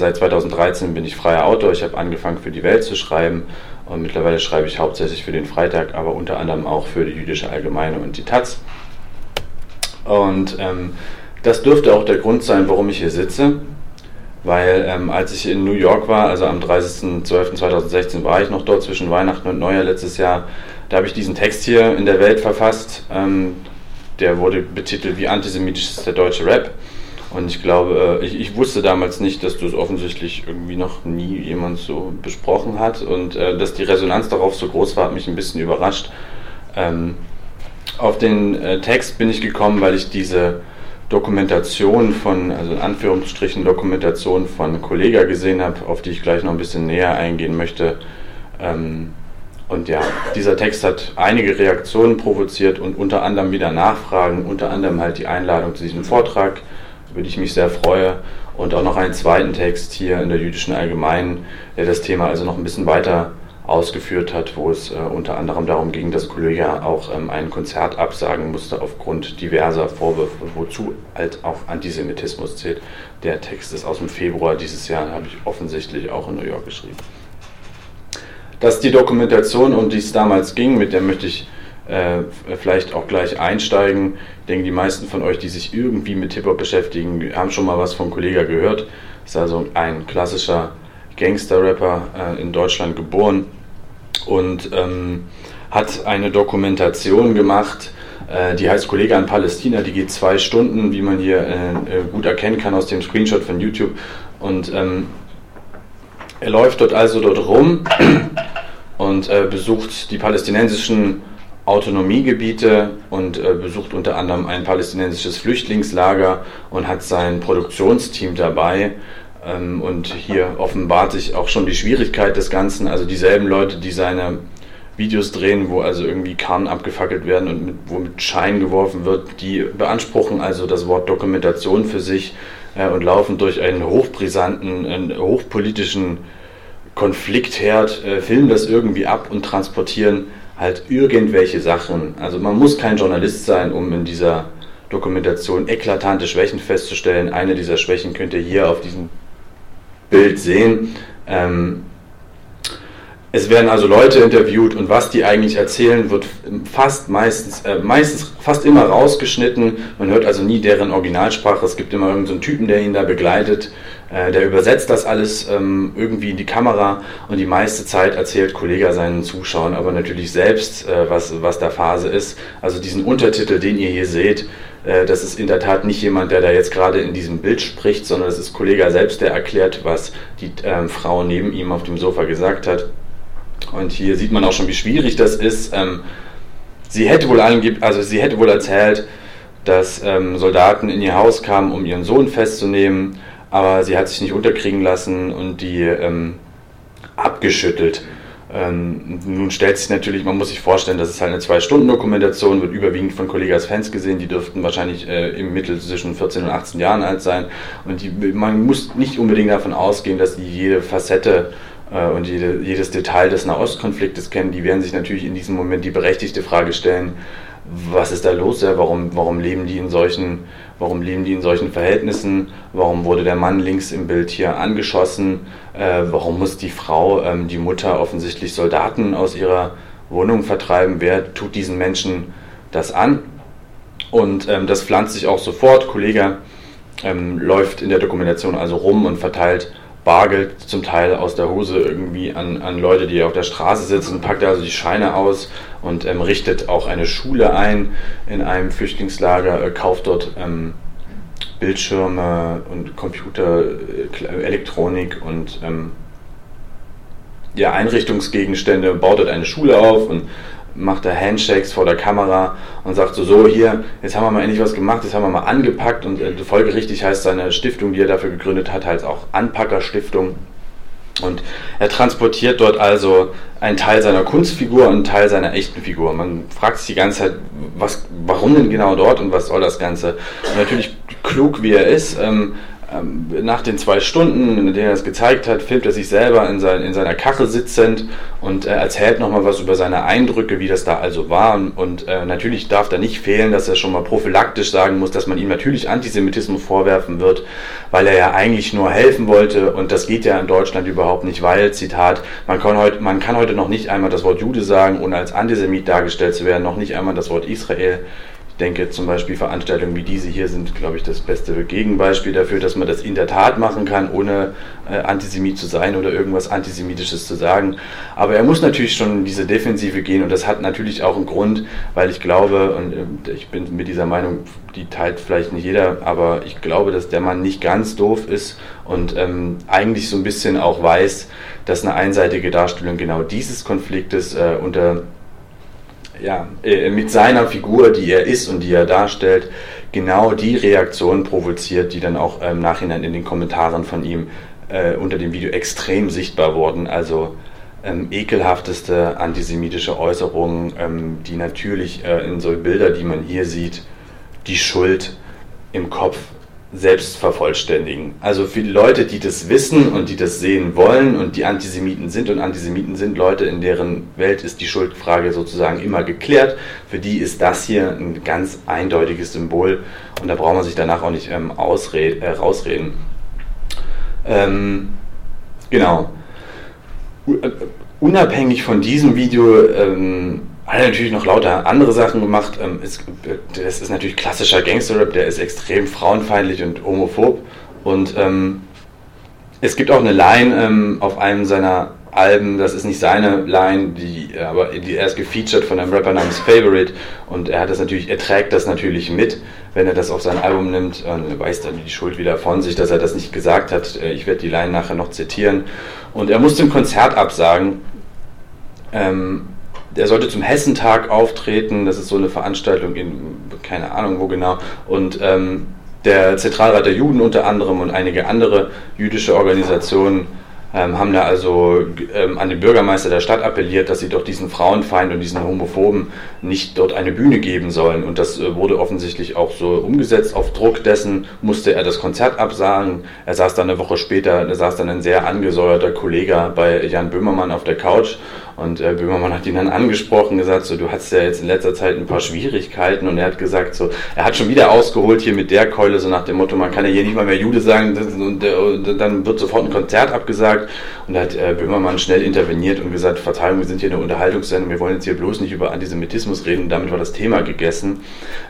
Seit 2013 bin ich freier Autor. Ich habe angefangen für die Welt zu schreiben und mittlerweile schreibe ich hauptsächlich für den Freitag, aber unter anderem auch für die Jüdische Allgemeine und die Taz. Und ähm, das dürfte auch der Grund sein, warum ich hier sitze, weil ähm, als ich in New York war, also am 30.12.2016 war ich noch dort zwischen Weihnachten und Neujahr letztes Jahr, da habe ich diesen Text hier in der Welt verfasst. Ähm, der wurde betitelt wie antisemitisch ist der deutsche Rap. Und ich glaube, äh, ich, ich, wusste damals nicht, dass das offensichtlich irgendwie noch nie jemand so besprochen hat und äh, dass die Resonanz darauf so groß war, hat mich ein bisschen überrascht. Ähm, auf den äh, Text bin ich gekommen, weil ich diese Dokumentation von, also in Anführungsstrichen Dokumentation von Kollega gesehen habe, auf die ich gleich noch ein bisschen näher eingehen möchte. Ähm, und ja, dieser Text hat einige Reaktionen provoziert und unter anderem wieder Nachfragen, unter anderem halt die Einladung zu diesem Vortrag die ich mich sehr freue. Und auch noch einen zweiten Text hier in der jüdischen Allgemeinen, der das Thema also noch ein bisschen weiter ausgeführt hat, wo es äh, unter anderem darum ging, dass Kollega auch ähm, ein Konzert absagen musste aufgrund diverser Vorwürfe, wozu halt auch Antisemitismus zählt. Der Text ist aus dem Februar dieses Jahr, habe ich offensichtlich auch in New York geschrieben. Dass die Dokumentation, um die es damals ging, mit der möchte ich äh, vielleicht auch gleich einsteigen. Ich denke, die meisten von euch, die sich irgendwie mit Hip-Hop beschäftigen, haben schon mal was von Kollega gehört. Ist also ein klassischer Gangster-Rapper äh, in Deutschland geboren und ähm, hat eine Dokumentation gemacht, äh, die heißt Kollege an Palästina, die geht zwei Stunden, wie man hier äh, äh, gut erkennen kann aus dem Screenshot von YouTube. Und ähm, er läuft dort also dort rum und äh, besucht die palästinensischen Autonomiegebiete und äh, besucht unter anderem ein palästinensisches Flüchtlingslager und hat sein Produktionsteam dabei. Ähm, und hier offenbart sich auch schon die Schwierigkeit des Ganzen. Also dieselben Leute, die seine Videos drehen, wo also irgendwie Kahn abgefackelt werden und mit, wo mit Schein geworfen wird, die beanspruchen also das Wort Dokumentation für sich äh, und laufen durch einen hochbrisanten, einen hochpolitischen Konfliktherd, äh, filmen das irgendwie ab und transportieren halt irgendwelche Sachen. Also man muss kein Journalist sein, um in dieser Dokumentation eklatante Schwächen festzustellen. Eine dieser Schwächen könnt ihr hier auf diesem Bild sehen. Ähm, es werden also Leute interviewt und was die eigentlich erzählen, wird fast meistens, äh, meistens fast immer rausgeschnitten. Man hört also nie deren Originalsprache. Es gibt immer irgendeinen so Typen, der ihn da begleitet. Äh, der übersetzt das alles ähm, irgendwie in die Kamera und die meiste Zeit erzählt Kollege seinen Zuschauern aber natürlich selbst, äh, was, was da Phase ist. Also diesen Untertitel, den ihr hier seht, äh, das ist in der Tat nicht jemand, der da jetzt gerade in diesem Bild spricht, sondern es ist Kollege selbst, der erklärt, was die ähm, Frau neben ihm auf dem Sofa gesagt hat. Und hier sieht man auch schon, wie schwierig das ist. Ähm, sie hätte wohl also sie hätte wohl erzählt, dass ähm, Soldaten in ihr Haus kamen, um ihren Sohn festzunehmen, aber sie hat sich nicht unterkriegen lassen und die ähm, abgeschüttelt. Ähm, nun stellt sich natürlich, man muss sich vorstellen, das ist halt eine Zwei-Stunden-Dokumentation, wird überwiegend von Kollegas Fans gesehen, die dürften wahrscheinlich äh, im Mittel zwischen 14 und 18 Jahren alt sein. Und die, man muss nicht unbedingt davon ausgehen, dass die jede Facette und jede, jedes Detail des Nahostkonfliktes kennen, die werden sich natürlich in diesem Moment die berechtigte Frage stellen, was ist da los? Ja? Warum, warum, leben die in solchen, warum leben die in solchen Verhältnissen? Warum wurde der Mann links im Bild hier angeschossen? Äh, warum muss die Frau, ähm, die Mutter, offensichtlich Soldaten aus ihrer Wohnung vertreiben? Wer tut diesen Menschen das an? Und ähm, das pflanzt sich auch sofort. Kollege ähm, läuft in der Dokumentation also rum und verteilt Bargeld zum Teil aus der Hose irgendwie an, an Leute, die auf der Straße sitzen, packt also die Scheine aus und ähm, richtet auch eine Schule ein in einem Flüchtlingslager, äh, kauft dort ähm, Bildschirme und Computer, äh, Elektronik und ähm, ja, Einrichtungsgegenstände, baut dort eine Schule auf und macht er Handshakes vor der Kamera und sagt so, so hier, jetzt haben wir mal endlich was gemacht, jetzt haben wir mal angepackt und äh, folgerichtig heißt seine Stiftung, die er dafür gegründet hat, halt auch Anpackerstiftung. Und er transportiert dort also einen Teil seiner Kunstfigur und einen Teil seiner echten Figur. Man fragt sich die ganze Zeit, was, warum denn genau dort und was soll das Ganze? Und natürlich klug wie er ist, ähm, nach den zwei Stunden, in denen er es gezeigt hat, filmt er sich selber in, sein, in seiner Kache sitzend und äh, erzählt nochmal was über seine Eindrücke, wie das da also war. Und, und äh, natürlich darf da nicht fehlen, dass er schon mal prophylaktisch sagen muss, dass man ihm natürlich Antisemitismus vorwerfen wird, weil er ja eigentlich nur helfen wollte. Und das geht ja in Deutschland überhaupt nicht, weil, Zitat, man kann, heute, man kann heute noch nicht einmal das Wort Jude sagen, ohne als Antisemit dargestellt zu werden, noch nicht einmal das Wort Israel denke zum Beispiel Veranstaltungen wie diese hier sind, glaube ich, das beste Gegenbeispiel dafür, dass man das in der Tat machen kann, ohne äh, Antisemit zu sein oder irgendwas Antisemitisches zu sagen. Aber er muss natürlich schon in diese Defensive gehen und das hat natürlich auch einen Grund, weil ich glaube, und äh, ich bin mit dieser Meinung, die teilt vielleicht nicht jeder, aber ich glaube, dass der Mann nicht ganz doof ist und ähm, eigentlich so ein bisschen auch weiß, dass eine einseitige Darstellung genau dieses Konfliktes äh, unter ja, äh, mit seiner Figur, die er ist und die er darstellt, genau die Reaktion provoziert, die dann auch im Nachhinein in den Kommentaren von ihm äh, unter dem Video extrem sichtbar wurden. Also ähm, ekelhafteste antisemitische Äußerungen, ähm, die natürlich äh, in so Bilder, die man hier sieht, die Schuld im Kopf selbst vervollständigen. Also für die Leute, die das wissen und die das sehen wollen und die Antisemiten sind und Antisemiten sind Leute, in deren Welt ist die Schuldfrage sozusagen immer geklärt, für die ist das hier ein ganz eindeutiges Symbol und da braucht man sich danach auch nicht ähm, ausred, äh, rausreden. Ähm, genau. Äh, unabhängig von diesem Video ähm, hat natürlich noch lauter andere Sachen gemacht. Ähm, das ist natürlich klassischer Gangster-Rap, der ist extrem frauenfeindlich und homophob. Und ähm, es gibt auch eine Line ähm, auf einem seiner Alben, das ist nicht seine Line, die, aber die, er ist gefeatured von einem Rapper namens Favorite und er hat das natürlich, er trägt das natürlich mit, wenn er das auf sein Album nimmt und weist dann die Schuld wieder von sich, dass er das nicht gesagt hat. Äh, ich werde die Line nachher noch zitieren. Und er musste ein Konzert absagen. Ähm, der sollte zum Hessentag auftreten. Das ist so eine Veranstaltung in keine Ahnung wo genau. Und ähm, der Zentralrat der Juden unter anderem und einige andere jüdische Organisationen ähm, haben da also ähm, an den Bürgermeister der Stadt appelliert, dass sie doch diesen Frauenfeind und diesen Homophoben nicht dort eine Bühne geben sollen. Und das äh, wurde offensichtlich auch so umgesetzt. Auf Druck dessen musste er das Konzert absagen. Er saß dann eine Woche später, da saß dann ein sehr angesäuerter Kollege bei Jan Böhmermann auf der Couch und äh, Böhmermann hat ihn dann angesprochen, gesagt, so, du hast ja jetzt in letzter Zeit ein paar Schwierigkeiten. Und er hat gesagt, so, er hat schon wieder ausgeholt hier mit der Keule, so nach dem Motto, man kann ja hier nicht mal mehr Jude sagen, und, und dann wird sofort ein Konzert abgesagt. Und da hat äh, Böhmermann schnell interveniert und gesagt, Verzeihung, wir sind hier eine Unterhaltungssendung, wir wollen jetzt hier bloß nicht über Antisemitismus reden. Und damit war das Thema gegessen.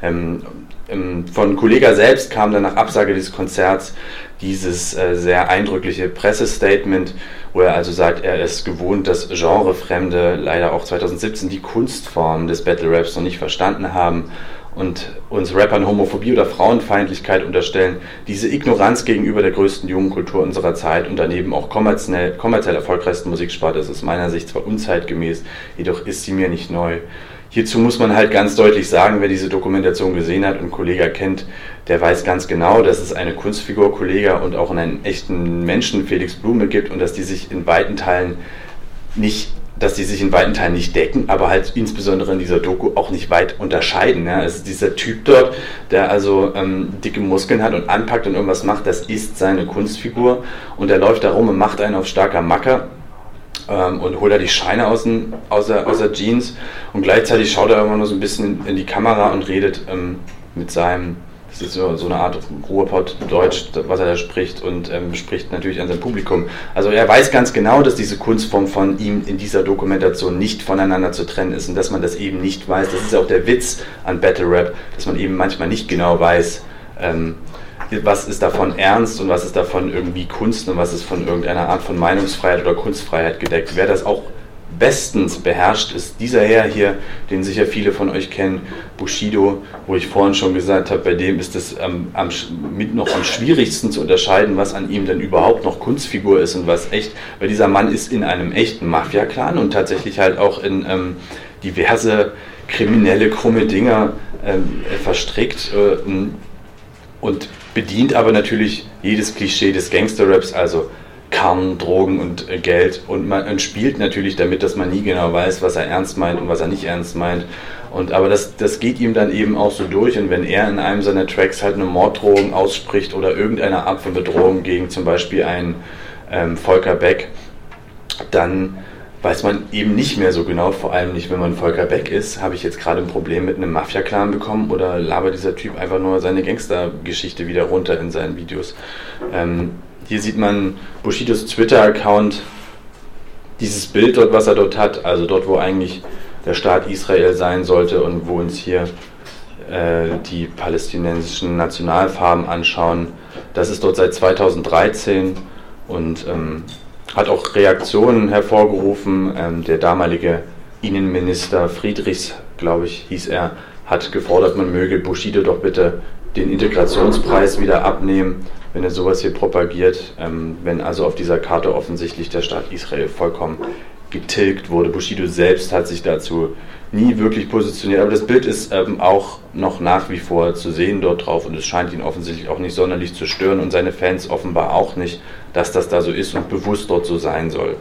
Ähm, ähm, von Kollega selbst kam dann nach Absage dieses Konzerts dieses äh, sehr eindrückliche Pressestatement, wo er also sagt, er ist gewohnt, dass Genrefremde leider auch 2017 die Kunstform des Battle Raps noch nicht verstanden haben und uns Rappern Homophobie oder Frauenfeindlichkeit unterstellen. Diese Ignoranz gegenüber der größten Jugendkultur unserer Zeit und daneben auch kommerziell, kommerziell erfolgreichsten Musiksparte ist aus meiner Sicht zwar unzeitgemäß, jedoch ist sie mir nicht neu. Hierzu muss man halt ganz deutlich sagen, wer diese Dokumentation gesehen hat und Kollega kennt, der weiß ganz genau, dass es eine Kunstfigur Kollega und auch einen echten Menschen Felix Blume gibt und dass die sich in weiten Teilen nicht dass die sich in weiten Teilen nicht decken, aber halt insbesondere in dieser Doku auch nicht weit unterscheiden. Ja. Ist dieser Typ dort, der also ähm, dicke Muskeln hat und anpackt und irgendwas macht, das ist seine Kunstfigur und der läuft da rum und macht einen auf starker Macker ähm, und holt da die Scheine aus, den, aus, der, aus der Jeans und gleichzeitig schaut er immer nur so ein bisschen in die Kamera und redet ähm, mit seinem das ist so, eine Art Ruhrpott-Deutsch, was er da spricht und ähm, spricht natürlich an sein Publikum. Also er weiß ganz genau, dass diese Kunstform von ihm in dieser Dokumentation nicht voneinander zu trennen ist und dass man das eben nicht weiß. Das ist auch der Witz an Battle Rap, dass man eben manchmal nicht genau weiß, ähm, was ist davon ernst und was ist davon irgendwie Kunst und was ist von irgendeiner Art von Meinungsfreiheit oder Kunstfreiheit gedeckt. Wer das auch bestens beherrscht, ist. Dieser Herr hier, den sicher viele von euch kennen, Bushido, wo ich vorhin schon gesagt habe, bei dem ist es ähm, am, mit noch am schwierigsten zu unterscheiden, was an ihm denn überhaupt noch Kunstfigur ist und was echt, weil dieser Mann ist in einem echten Mafia-Clan und tatsächlich halt auch in ähm, diverse kriminelle, krumme Dinger ähm, verstrickt äh, und bedient aber natürlich jedes Klischee des Gangster-Raps, also Karren, Drogen und äh, Geld. Und man spielt natürlich damit, dass man nie genau weiß, was er ernst meint und was er nicht ernst meint. Und, aber das, das geht ihm dann eben auch so durch. Und wenn er in einem seiner Tracks halt eine Morddrohung ausspricht oder irgendeine Art von Bedrohung gegen zum Beispiel einen ähm, Volker Beck, dann weiß man eben nicht mehr so genau, vor allem nicht, wenn man Volker Beck ist, habe ich jetzt gerade ein Problem mit einem Mafia-Clan bekommen oder labert dieser Typ einfach nur seine Gangster-Geschichte wieder runter in seinen Videos. Ähm, hier sieht man Bushidos Twitter-Account, dieses Bild dort, was er dort hat, also dort, wo eigentlich der Staat Israel sein sollte und wo uns hier äh, die palästinensischen Nationalfarben anschauen. Das ist dort seit 2013 und ähm, hat auch Reaktionen hervorgerufen. Ähm, der damalige Innenminister Friedrichs, glaube ich, hieß er, hat gefordert, man möge Bushido doch bitte den Integrationspreis wieder abnehmen, wenn er sowas hier propagiert, ähm, wenn also auf dieser Karte offensichtlich der Staat Israel vollkommen getilgt wurde. Bushido selbst hat sich dazu nie wirklich positioniert, aber das Bild ist ähm, auch noch nach wie vor zu sehen dort drauf und es scheint ihn offensichtlich auch nicht sonderlich zu stören und seine Fans offenbar auch nicht, dass das da so ist und bewusst dort so sein soll.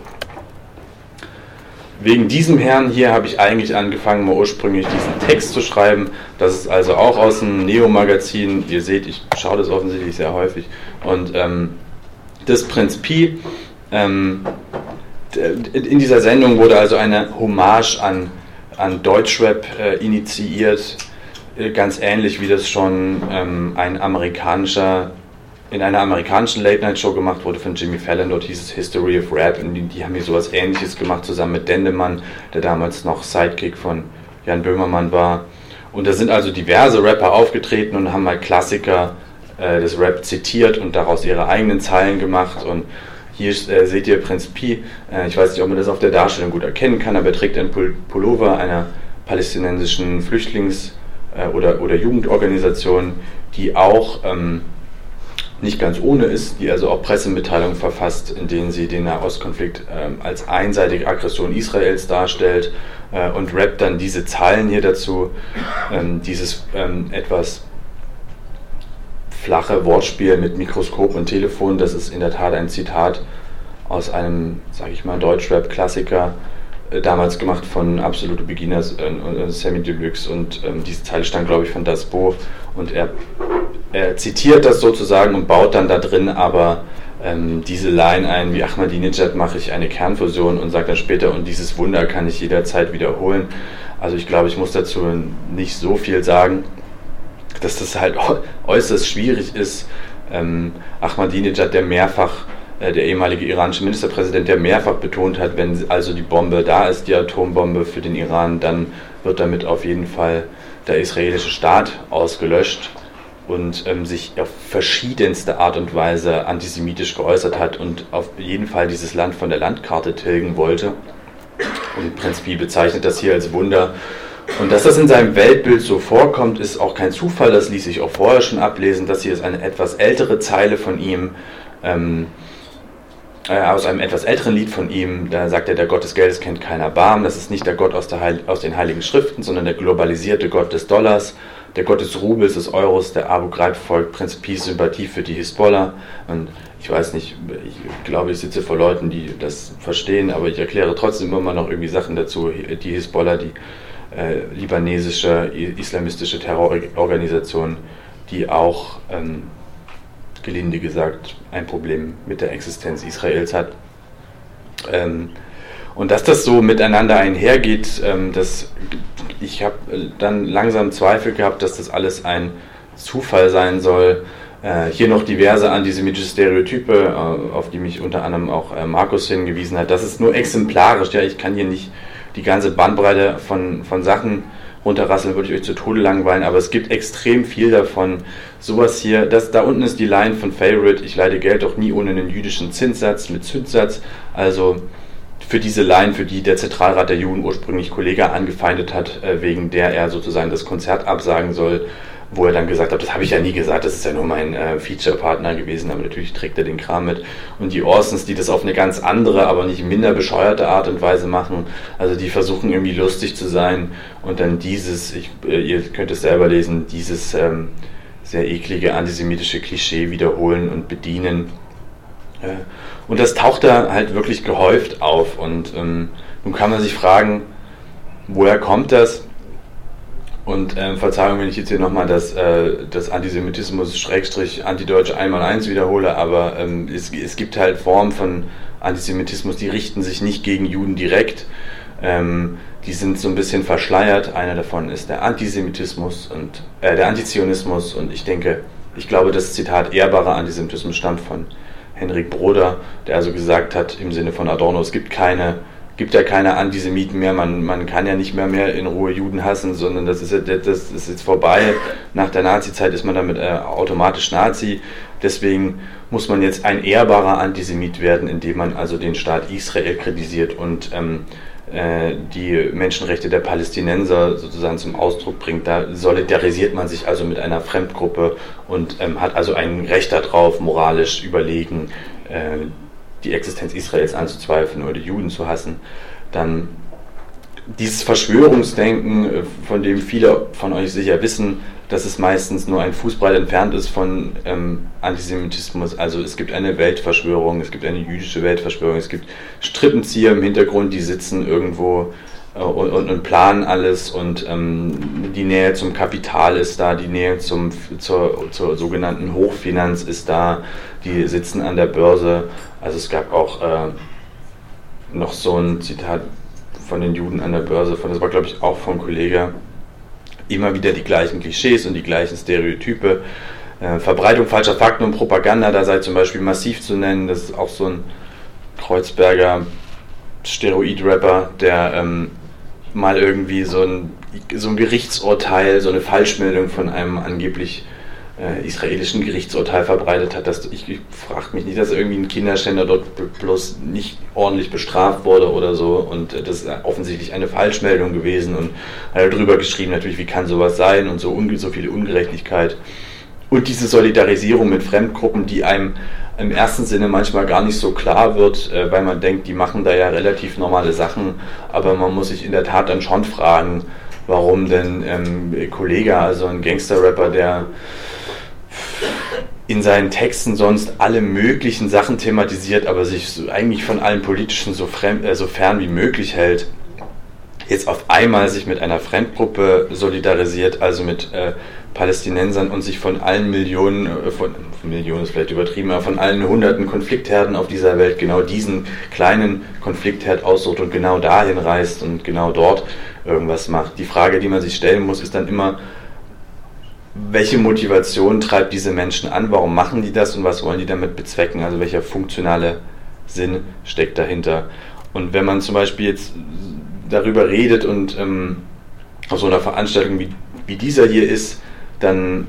Wegen diesem Herrn hier habe ich eigentlich angefangen, mal ursprünglich diesen Text zu schreiben. Das ist also auch aus dem Neo-Magazin. Ihr seht, ich schaue das offensichtlich sehr häufig. Und ähm, das Prinz Pi, ähm, in dieser Sendung wurde also eine Hommage an, an Deutschrap äh, initiiert, äh, ganz ähnlich wie das schon ähm, ein amerikanischer, in einer amerikanischen Late-Night-Show gemacht wurde von Jimmy Fallon, dort hieß es History of Rap und die, die haben hier sowas ähnliches gemacht, zusammen mit Dendemann, der damals noch Sidekick von Jan Böhmermann war. Und da sind also diverse Rapper aufgetreten und haben mal Klassiker äh, des Rap zitiert und daraus ihre eigenen Zeilen gemacht und hier äh, seht ihr Prinz Pi. Äh, ich weiß nicht, ob man das auf der Darstellung gut erkennen kann, aber er trägt einen Pullover einer palästinensischen Flüchtlings- äh, oder, oder Jugendorganisation, die auch ähm, nicht ganz ohne ist, die also auch Pressemitteilungen verfasst, in denen sie den Nahostkonflikt ähm, als einseitige Aggression Israels darstellt äh, und rappt dann diese Zahlen hier dazu, ähm, dieses ähm, etwas flache Wortspiel mit Mikroskop und Telefon, das ist in der Tat ein Zitat aus einem, sage ich mal, Deutschrap-Klassiker, äh, damals gemacht von Absolute Beginners äh, und äh, Sammy Deluxe. Und ähm, diese Zeile stammt, glaube ich, von Das Bo. Und er, er, zitiert das sozusagen und baut dann da drin aber ähm, diese Line ein, wie Ahmadinejad mache ich eine Kernfusion und sagt dann später, und dieses Wunder kann ich jederzeit wiederholen. Also ich glaube, ich muss dazu nicht so viel sagen dass das halt äußerst schwierig ist. Ähm, Ahmadinejad, der mehrfach, äh, der ehemalige iranische Ministerpräsident, der mehrfach betont hat, wenn also die Bombe da ist, die Atombombe für den Iran, dann wird damit auf jeden Fall der israelische Staat ausgelöscht und ähm, sich auf verschiedenste Art und Weise antisemitisch geäußert hat und auf jeden Fall dieses Land von der Landkarte tilgen wollte. Und Prinz Pi bezeichnet das hier als Wunder und dass das in seinem Weltbild so vorkommt, ist auch kein Zufall. Das ließ sich auch vorher schon ablesen. Das hier ist eine etwas ältere Zeile von ihm, ähm, äh, aus einem etwas älteren Lied von ihm. Da sagt er, der Gott des Geldes kennt keiner Erbarmen. Das ist nicht der Gott aus, aus den Heiligen Schriften, sondern der globalisierte Gott des Dollars, der Gott des Rubels, des Euros, der Abu Ghraib folgt, Prinz Peace, Sympathie für die Hisbollah. Und ich weiß nicht, ich glaube, ich sitze vor Leuten, die das verstehen, aber ich erkläre trotzdem immer noch irgendwie Sachen dazu. Die Hisbollah, die äh, libanesische islamistische Terrororganisation, die auch, ähm, gelinde gesagt, ein Problem mit der Existenz Israels hat. Ähm, und dass das so miteinander einhergeht, ähm, das, ich habe dann langsam Zweifel gehabt, dass das alles ein Zufall sein soll. Äh, hier noch diverse antisemitische Stereotype, äh, auf die mich unter anderem auch äh, Markus hingewiesen hat. Das ist nur exemplarisch. Ja, ich kann hier nicht die ganze Bandbreite von, von Sachen runterrasseln, würde ich euch zu Tode langweilen, aber es gibt extrem viel davon. Sowas hier, das, da unten ist die Line von Favorite, ich leide Geld doch nie ohne einen jüdischen Zinssatz mit Zinssatz. Also für diese Line, für die der Zentralrat der Juden ursprünglich Kollege angefeindet hat, äh, wegen der er sozusagen das Konzert absagen soll, wo er dann gesagt hat, das habe ich ja nie gesagt, das ist ja nur mein äh, Feature-Partner gewesen, aber natürlich trägt er den Kram mit. Und die Orsons, die das auf eine ganz andere, aber nicht minder bescheuerte Art und Weise machen, also die versuchen irgendwie lustig zu sein und dann dieses, ich, äh, ihr könnt es selber lesen, dieses ähm, sehr eklige antisemitische Klischee wiederholen und bedienen. Äh, und das taucht da halt wirklich gehäuft auf und ähm, nun kann man sich fragen, woher kommt das? Und äh, Verzeihung, wenn ich jetzt hier nochmal das, äh, das Antisemitismus-Antideutsche einmal eins wiederhole, aber ähm, es, es gibt halt Formen von Antisemitismus, die richten sich nicht gegen Juden direkt. Ähm, die sind so ein bisschen verschleiert. Einer davon ist der Antisemitismus und äh, der Antizionismus. Und ich denke, ich glaube, das Zitat ehrbarer Antisemitismus stammt von Henrik Broder, der also gesagt hat, im Sinne von Adorno, es gibt keine gibt ja keine Antisemiten mehr, man, man kann ja nicht mehr mehr in Ruhe Juden hassen, sondern das ist, das ist jetzt vorbei. Nach der Nazi-Zeit ist man damit äh, automatisch Nazi. Deswegen muss man jetzt ein ehrbarer Antisemit werden, indem man also den Staat Israel kritisiert und ähm, äh, die Menschenrechte der Palästinenser sozusagen zum Ausdruck bringt. Da solidarisiert man sich also mit einer Fremdgruppe und ähm, hat also ein Recht darauf, moralisch überlegen, äh, die Existenz Israels anzuzweifeln oder die Juden zu hassen, dann dieses Verschwörungsdenken, äh, von dem viele von euch sicher wissen, dass es meistens nur ein Fußbreit entfernt ist von ähm, Antisemitismus. Also es gibt eine Weltverschwörung, es gibt eine jüdische Weltverschwörung, es gibt Strippenzieher im Hintergrund, die sitzen irgendwo äh, und, und, planen alles und ähm, die Nähe zum Kapital ist da, die Nähe zum, zur, zur sogenannten Hochfinanz ist da, die sitzen an der Börse. Also es gab auch äh, noch so ein Zitat von den Juden an der Börse, von, das war glaube ich auch vom Kollege, immer wieder die gleichen Klischees und die gleichen Stereotype. Äh, Verbreitung falscher Fakten und Propaganda, da sei zum Beispiel massiv zu nennen, das ist auch so ein Kreuzberger Steroid-Rapper, der ähm, mal irgendwie so ein, so ein Gerichtsurteil, so eine Falschmeldung von einem angeblich äh, israelischen Gerichtsurteil verbreitet hat. Dass, ich ich frage mich nicht, dass irgendwie ein Kinderschänder dort bloß nicht ordentlich bestraft wurde oder so. Und äh, das ist offensichtlich eine Falschmeldung gewesen. Und hat darüber geschrieben, natürlich, wie kann sowas sein und so, so viel Ungerechtigkeit. Und diese Solidarisierung mit Fremdgruppen, die einem im ersten Sinne manchmal gar nicht so klar wird, äh, weil man denkt, die machen da ja relativ normale Sachen, aber man muss sich in der Tat dann schon fragen, warum denn ähm, Kollege, also ein Gangster-Rapper, der in seinen Texten sonst alle möglichen Sachen thematisiert, aber sich so eigentlich von allen politischen so, fremd, äh, so fern wie möglich hält, jetzt auf einmal sich mit einer Fremdgruppe solidarisiert, also mit äh, Palästinensern und sich von allen Millionen, äh, von Millionen ist vielleicht übertrieben, aber von allen hunderten Konfliktherden auf dieser Welt genau diesen kleinen Konfliktherd aussucht und genau dahin reist und genau dort irgendwas macht. Die Frage, die man sich stellen muss, ist dann immer, welche Motivation treibt diese Menschen an, warum machen die das und was wollen die damit bezwecken, also welcher funktionale Sinn steckt dahinter. Und wenn man zum Beispiel jetzt darüber redet und ähm, auf so einer Veranstaltung wie, wie dieser hier ist, dann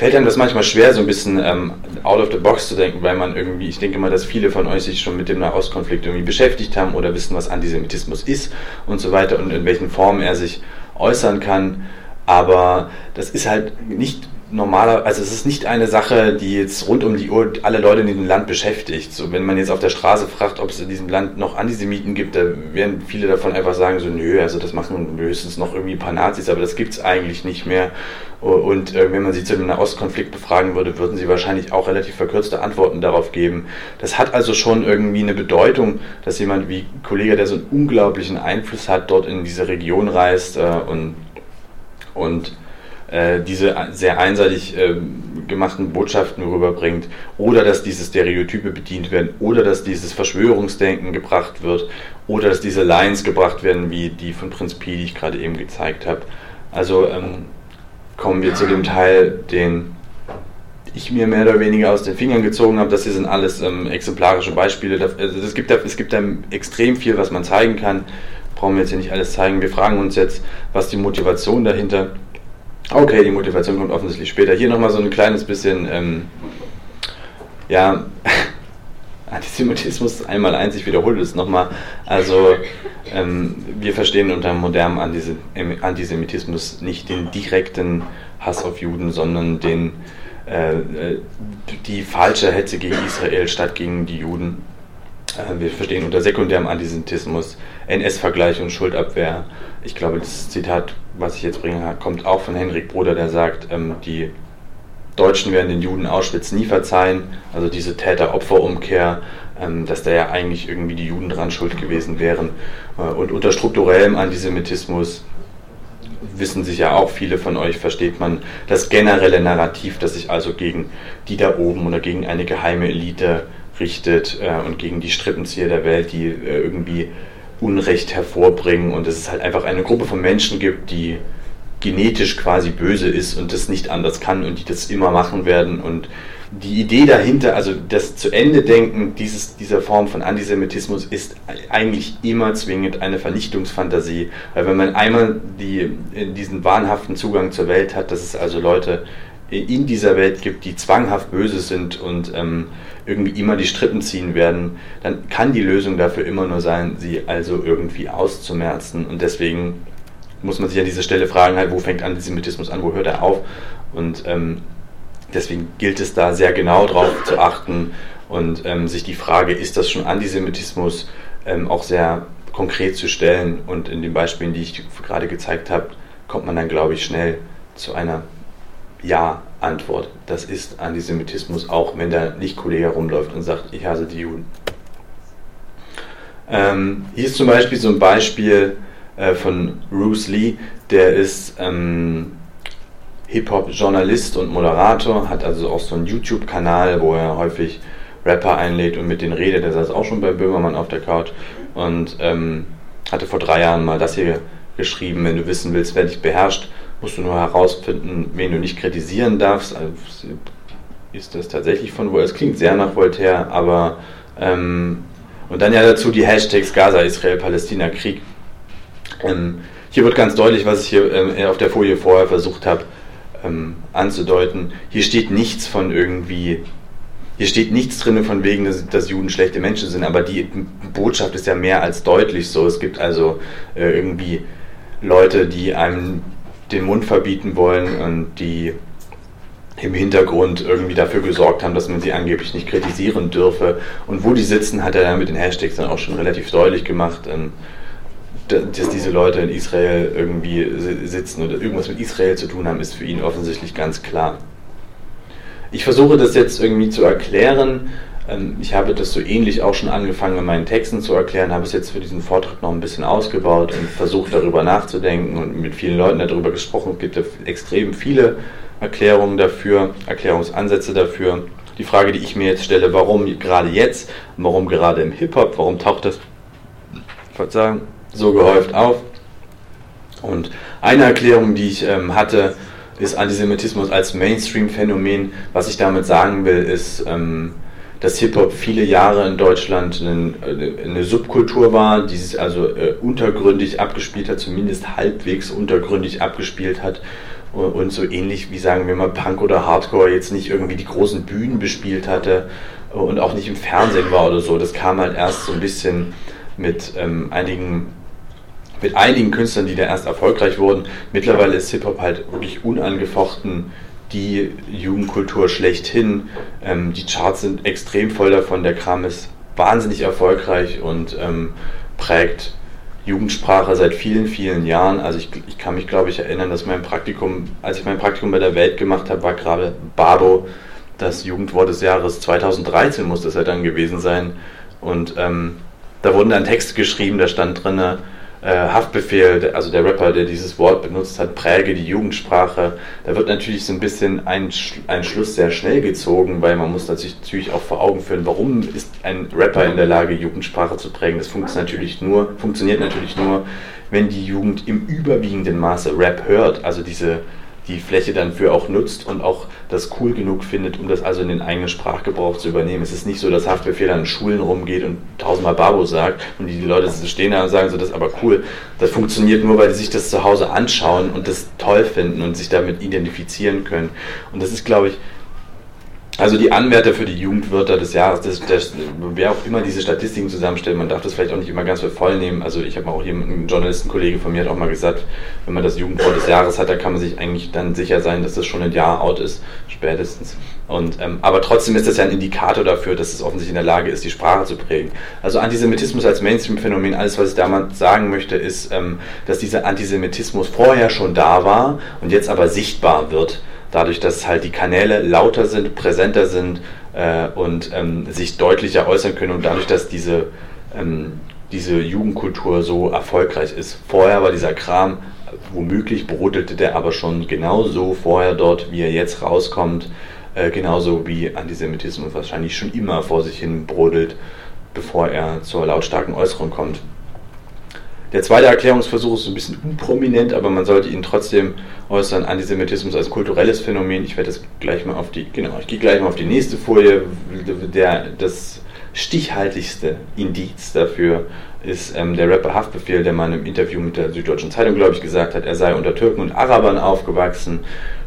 fällt einem das manchmal schwer, so ein bisschen ähm, out of the box zu denken, weil man irgendwie, ich denke mal, dass viele von euch sich schon mit dem Nahostkonflikt irgendwie beschäftigt haben oder wissen, was Antisemitismus ist und so weiter und in welchen Formen er sich äußern kann. Aber das ist halt nicht normaler, also es ist nicht eine Sache, die jetzt rund um die Uhr alle Leute in diesem Land beschäftigt. So, wenn man jetzt auf der Straße fragt, ob es in diesem Land noch Antisemiten gibt, da werden viele davon einfach sagen, so nö, also das machen höchstens noch irgendwie ein paar Nazis, aber das gibt es eigentlich nicht mehr. Und äh, wenn man sie zu dem Nahostkonflikt befragen würde, würden sie wahrscheinlich auch relativ verkürzte Antworten darauf geben. Das hat also schon irgendwie eine Bedeutung, dass jemand wie Kollege, der so einen unglaublichen Einfluss hat, dort in diese Region reist äh, und und äh, diese sehr einseitig äh, gemachten Botschaften rüberbringt oder dass diese Stereotype bedient werden oder dass dieses Verschwörungsdenken gebracht wird oder dass diese Lines gebracht werden, wie die von Prinz Pi, die ich gerade eben gezeigt habe. Also ähm, kommen wir zu dem Teil, den ich mir mehr oder weniger aus den Fingern gezogen habe. Das hier sind alles ähm, exemplarische Beispiele. Also es, gibt es gibt da extrem viel, was man zeigen kann brauchen wir jetzt hier nicht alles zeigen. Wir fragen uns jetzt, was die Motivation dahinter. Okay, die Motivation kommt offensichtlich später. Hier nochmal so ein kleines bisschen, ähm, ja, Antisemitismus einmal eins, ich wiederhole es nochmal. Also, ähm, wir verstehen unter modernem Antisemitismus nicht den direkten Hass auf Juden, sondern den, äh, äh die falsche Hetze gegen Israel statt gegen die Juden. Äh, wir verstehen unter sekundärem Antisemitismus NS-Vergleich und Schuldabwehr. Ich glaube, das Zitat, was ich jetzt bringe, kommt auch von Henrik Bruder, der sagt, ähm, die Deutschen werden den Juden Auschwitz nie verzeihen. Also diese Täter-Opfer-Umkehr, ähm, dass da ja eigentlich irgendwie die Juden dran schuld gewesen wären. Äh, und unter strukturellem Antisemitismus wissen sich ja auch viele von euch, versteht man das generelle Narrativ, das sich also gegen die da oben oder gegen eine geheime Elite richtet äh, und gegen die Strippenzieher der Welt, die äh, irgendwie Unrecht hervorbringen. Und dass es halt einfach eine Gruppe von Menschen gibt, die genetisch quasi böse ist und das nicht anders kann und die das immer machen werden. Und die Idee dahinter, also das zu Ende denken dieses, dieser Form von Antisemitismus ist eigentlich immer zwingend eine Vernichtungsfantasie, weil wenn man einmal die, diesen wahnhaften Zugang zur Welt hat, dass es also Leute in dieser Welt gibt, die zwanghaft böse sind und ähm, irgendwie immer die Strippen ziehen werden, dann kann die Lösung dafür immer nur sein, sie also irgendwie auszumerzen und deswegen muss man sich an dieser Stelle fragen, halt, wo fängt Antisemitismus an, wo hört er auf und ähm, Deswegen gilt es da sehr genau drauf zu achten und ähm, sich die Frage, ist das schon Antisemitismus, ähm, auch sehr konkret zu stellen. Und in den Beispielen, die ich gerade gezeigt habe, kommt man dann, glaube ich, schnell zu einer Ja-Antwort. Das ist Antisemitismus, auch wenn da nicht Kollege rumläuft und sagt, ich hasse die Juden. Ähm, hier ist zum Beispiel so ein Beispiel äh, von Bruce Lee, der ist ähm, Hip-Hop-Journalist und Moderator, hat also auch so einen YouTube-Kanal, wo er häufig Rapper einlädt und mit denen redet. Er saß auch schon bei Böhmermann auf der Couch und ähm, hatte vor drei Jahren mal das hier geschrieben, wenn du wissen willst, wer dich beherrscht, musst du nur herausfinden, wen du nicht kritisieren darfst. Also ist das tatsächlich von wo? Es klingt sehr nach Voltaire, aber ähm, und dann ja dazu die Hashtags Gaza, Israel, Palästina, Krieg. Ähm, hier wird ganz deutlich, was ich hier ähm, auf der Folie vorher versucht habe, ähm, anzudeuten. Hier steht nichts von irgendwie, hier steht nichts drin von wegen, dass, dass, Juden schlechte Menschen sind, aber die Botschaft ist ja mehr als deutlich so. Es gibt also äh, irgendwie Leute, die einem den Mund verbieten wollen und die im Hintergrund irgendwie dafür gesorgt haben, dass man sie angeblich nicht kritisieren dürfe. Und wo die sitzen, hat er dann mit den Hashtags dann auch schon relativ deutlich gemacht. Ähm, dass diese Leute in Israel irgendwie sitzen oder irgendwas mit Israel zu tun haben, ist für ihn offensichtlich ganz klar. Ich versuche das jetzt irgendwie zu erklären. Ähm, ich habe das so ähnlich auch schon angefangen in meinen Texten zu erklären, habe es jetzt für diesen Vortrag noch ein bisschen ausgebaut und versucht darüber nachzudenken und mit vielen Leuten darüber gesprochen. Es gibt extrem viele Erklärungen dafür, Erklärungsansätze dafür. Die Frage, die ich mir jetzt stelle, warum gerade jetzt, warum gerade im Hip-Hop, warum taucht das, Verzeihung, so gehäuft auf. Und eine Erklärung, die ich ähm, hatte, ist Antisemitismus als Mainstream-Phänomen. Was ich damit sagen will, ist, ähm, dass Hip-Hop viele Jahre in Deutschland eine, eine Subkultur war, die sich also äh, untergründig abgespielt hat, zumindest halbwegs untergründig abgespielt hat. Und so ähnlich wie sagen wir mal Punk oder Hardcore jetzt nicht irgendwie die großen Bühnen bespielt hatte und auch nicht im Fernsehen war oder so. Das kam halt erst so ein bisschen mit ähm, einigen mit einigen Künstlern, die da erst erfolgreich wurden. Mittlerweile ist Hip-Hop halt wirklich unangefochten die Jugendkultur schlechthin. Ähm, die Charts sind extrem voll davon. Der Kram ist wahnsinnig erfolgreich und ähm, prägt Jugendsprache seit vielen, vielen Jahren. Also ich, ich kann mich, glaube ich, erinnern, dass mein Praktikum, als ich mein Praktikum bei der Welt gemacht habe, war gerade Babo das Jugendwort des Jahres 2013 muss das ja dann gewesen sein. Und ähm, da wurden dann Texte geschrieben, da stand drin, äh, Haftbefehl, also der Rapper, der dieses Wort benutzt hat, präge die Jugendsprache. Da wird natürlich so ein bisschen ein, ein Schluss sehr schnell gezogen, weil man muss natürlich auch vor Augen führen, warum ist ein Rapper in der Lage, Jugendsprache zu prägen. Das funktioniert natürlich nur, funktioniert natürlich nur, wenn die Jugend im überwiegenden Maße Rap hört, also diese die Fläche dann für auch nutzt und auch das cool genug findet, um das also in den eigenen Sprachgebrauch zu übernehmen. Es ist nicht so, dass Haftbefehl an Schulen rumgeht und tausendmal Babo sagt und die Leute stehen da und sagen so, das ist aber cool. Das funktioniert nur, weil sie sich das zu Hause anschauen und das toll finden und sich damit identifizieren können. Und das ist, glaube ich, also die Anwärter für die Jugendwörter des Jahres, das, das, wer auch immer diese Statistiken zusammenstellt, man darf das vielleicht auch nicht immer ganz für voll nehmen. Also ich habe auch hier einen Journalistenkollege von mir hat auch mal gesagt, wenn man das Jugendwort des Jahres hat, dann kann man sich eigentlich dann sicher sein, dass das schon ein Jahr out ist, spätestens. Und, ähm, aber trotzdem ist das ja ein Indikator dafür, dass es offensichtlich in der Lage ist, die Sprache zu prägen. Also Antisemitismus als Mainstream-Phänomen, alles was ich damals sagen möchte, ist, ähm, dass dieser Antisemitismus vorher schon da war und jetzt aber sichtbar wird dadurch, dass halt die Kanäle lauter sind, präsenter sind äh, und ähm, sich deutlicher äußern können und dadurch, dass diese ähm, diese Jugendkultur so erfolgreich ist. Vorher war dieser Kram, womöglich brodelte der aber schon genauso vorher dort, wie er jetzt rauskommt, äh, genauso wie Antisemitismus wahrscheinlich schon immer vor sich hin brodelt, bevor er zur lautstarken Äußerung kommt. Der zweite Erklärungsversuch ist ein bisschen unprominent, aber man sollte ihn trotzdem äußern. Antisemitismus als kulturelles Phänomen. Ich werde das gleich mal auf die, genau, ich gehe gleich mal auf die nächste Folie. Der, das stichhaltigste Indiz dafür ist ähm, der Rapper Haftbefehl, der mal einem Interview mit der Süddeutschen Zeitung, glaube ich, gesagt hat, er sei unter Türken und Arabern aufgewachsen.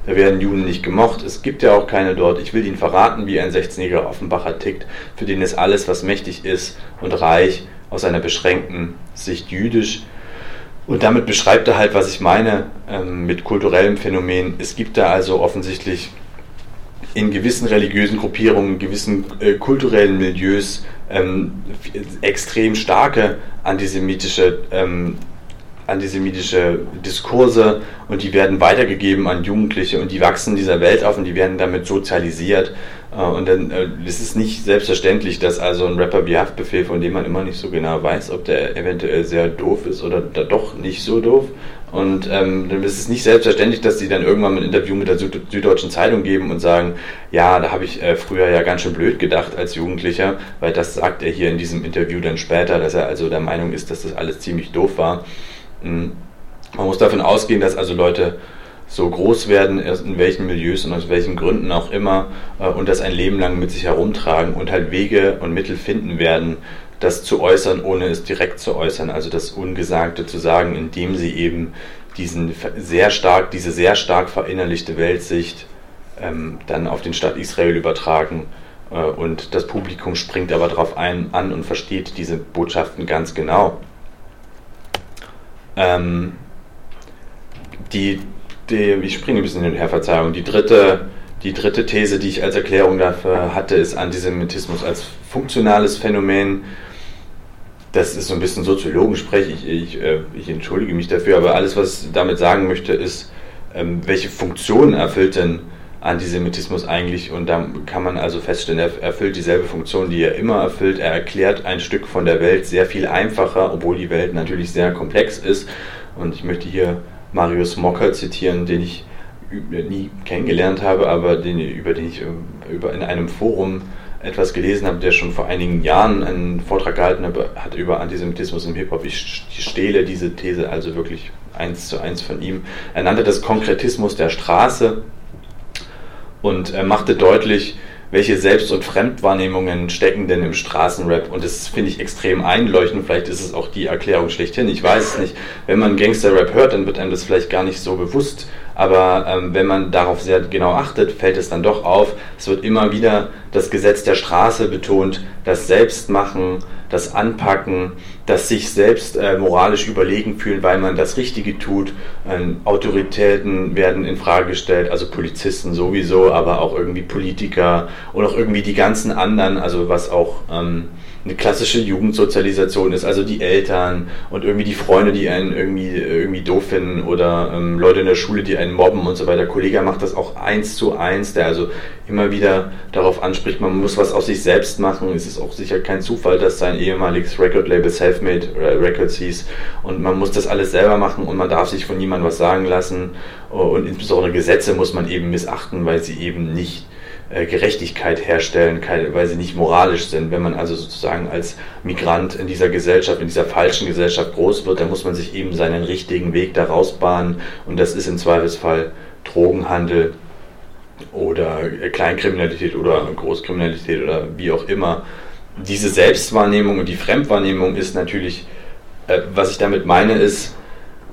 Da werden Juden nicht gemocht. Es gibt ja auch keine dort. Ich will Ihnen verraten, wie ein 16-jähriger Offenbacher tickt, für den ist alles, was mächtig ist und reich, aus einer beschränkten Sicht jüdisch. Und damit beschreibt er halt, was ich meine ähm, mit kulturellem Phänomen. Es gibt da also offensichtlich in gewissen religiösen Gruppierungen, in gewissen äh, kulturellen Milieus ähm, extrem starke antisemitische ähm, antisemitische Diskurse und die werden weitergegeben an Jugendliche und die wachsen dieser Welt auf und die werden damit sozialisiert. Äh, und dann äh, es ist nicht selbstverständlich, dass also ein Rapper wie Haftbefehl, von dem man immer nicht so genau weiß, ob der eventuell sehr doof ist oder doch nicht so doof. Und ähm, dann ist es nicht selbstverständlich, dass sie dann irgendwann ein Interview mit der Süddeutschen Zeitung geben und sagen, ja, da habe ich äh, früher ja ganz schön blöd gedacht als Jugendlicher, weil das sagt er hier in diesem Interview dann später, dass er also der Meinung ist, dass das alles ziemlich doof war. Mhm. Man muss davon ausgehen, dass also Leute so groß werden, in welchen Milieus und aus welchen Gründen auch immer, äh, und das ein Leben lang mit sich herumtragen und halt Wege und Mittel finden werden, das zu äußern, ohne es direkt zu äußern, also das Ungesagte zu sagen, indem sie eben diesen sehr stark, diese sehr stark verinnerlichte Weltsicht ähm, dann auf den Staat Israel übertragen. Äh, und das Publikum springt aber darauf ein, an und versteht diese Botschaften ganz genau. Ähm, die, die, ich springe ein bisschen hin und her, Verzeihung. Die dritte, die dritte These, die ich als Erklärung dafür hatte, ist Antisemitismus als funktionales Phänomen. Das ist so ein bisschen Soziologensprech, ich, ich, äh, ich entschuldige mich dafür, aber alles, was ich damit sagen möchte, ist, ähm, welche Funktion erfüllt denn Antisemitismus eigentlich und da kann man also feststellen, er erfüllt dieselbe Funktion, die er immer erfüllt. Er erklärt ein Stück von der Welt sehr viel einfacher, obwohl die Welt natürlich sehr komplex ist. Und ich möchte hier Marius Mocker zitieren, den ich nie kennengelernt habe, aber den, über den ich über, in einem Forum etwas gelesen habe, der schon vor einigen Jahren einen Vortrag gehalten hat über Antisemitismus im Hip-Hop. Ich stehle diese These also wirklich eins zu eins von ihm. Er nannte das Konkretismus der Straße und er machte deutlich, welche Selbst- und Fremdwahrnehmungen stecken denn im Straßenrap. Und das finde ich extrem einleuchtend. Vielleicht ist es auch die Erklärung schlechthin. Ich weiß es nicht. Wenn man Gangster-Rap hört, dann wird einem das vielleicht gar nicht so bewusst. Aber ähm, wenn man darauf sehr genau achtet, fällt es dann doch auf. Es wird immer wieder das Gesetz der Straße betont, das Selbstmachen, das Anpacken, das sich selbst äh, moralisch überlegen fühlen, weil man das Richtige tut. Ähm, Autoritäten werden in Frage gestellt, also Polizisten sowieso, aber auch irgendwie Politiker und auch irgendwie die ganzen anderen, also was auch ähm, eine klassische Jugendsozialisation ist, also die Eltern und irgendwie die Freunde, die einen irgendwie, irgendwie doof finden oder ähm, Leute in der Schule, die einen mobben und so weiter. Kollege macht das auch eins zu eins, der also immer wieder darauf anspricht, man muss was aus sich selbst machen. Es ist auch sicher kein Zufall, dass sein ehemaliges Record-Label Selfmade Records hieß und man muss das alles selber machen und man darf sich von niemandem was sagen lassen und insbesondere Gesetze muss man eben missachten, weil sie eben nicht äh, Gerechtigkeit herstellen, weil sie nicht moralisch sind. Wenn man also sozusagen als Migrant in dieser Gesellschaft, in dieser falschen Gesellschaft groß wird, dann muss man sich eben seinen richtigen Weg daraus bahnen und das ist im Zweifelsfall Drogenhandel oder Kleinkriminalität oder Großkriminalität oder wie auch immer. Diese Selbstwahrnehmung und die Fremdwahrnehmung ist natürlich, äh, was ich damit meine, ist,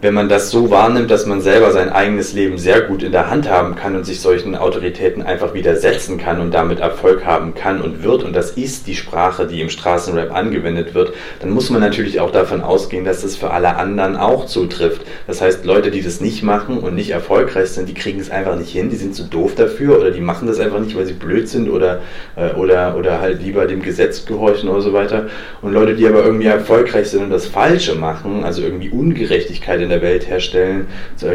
wenn man das so wahrnimmt, dass man selber sein eigenes Leben sehr gut in der Hand haben kann und sich solchen Autoritäten einfach widersetzen kann und damit Erfolg haben kann und wird, und das ist die Sprache, die im Straßenrap angewendet wird, dann muss man natürlich auch davon ausgehen, dass das für alle anderen auch zutrifft. Das heißt, Leute, die das nicht machen und nicht erfolgreich sind, die kriegen es einfach nicht hin, die sind zu doof dafür oder die machen das einfach nicht, weil sie blöd sind oder, äh, oder, oder halt lieber dem Gesetz gehorchen oder so weiter. Und Leute, die aber irgendwie erfolgreich sind und das Falsche machen, also irgendwie Ungerechtigkeit in der Welt herstellen,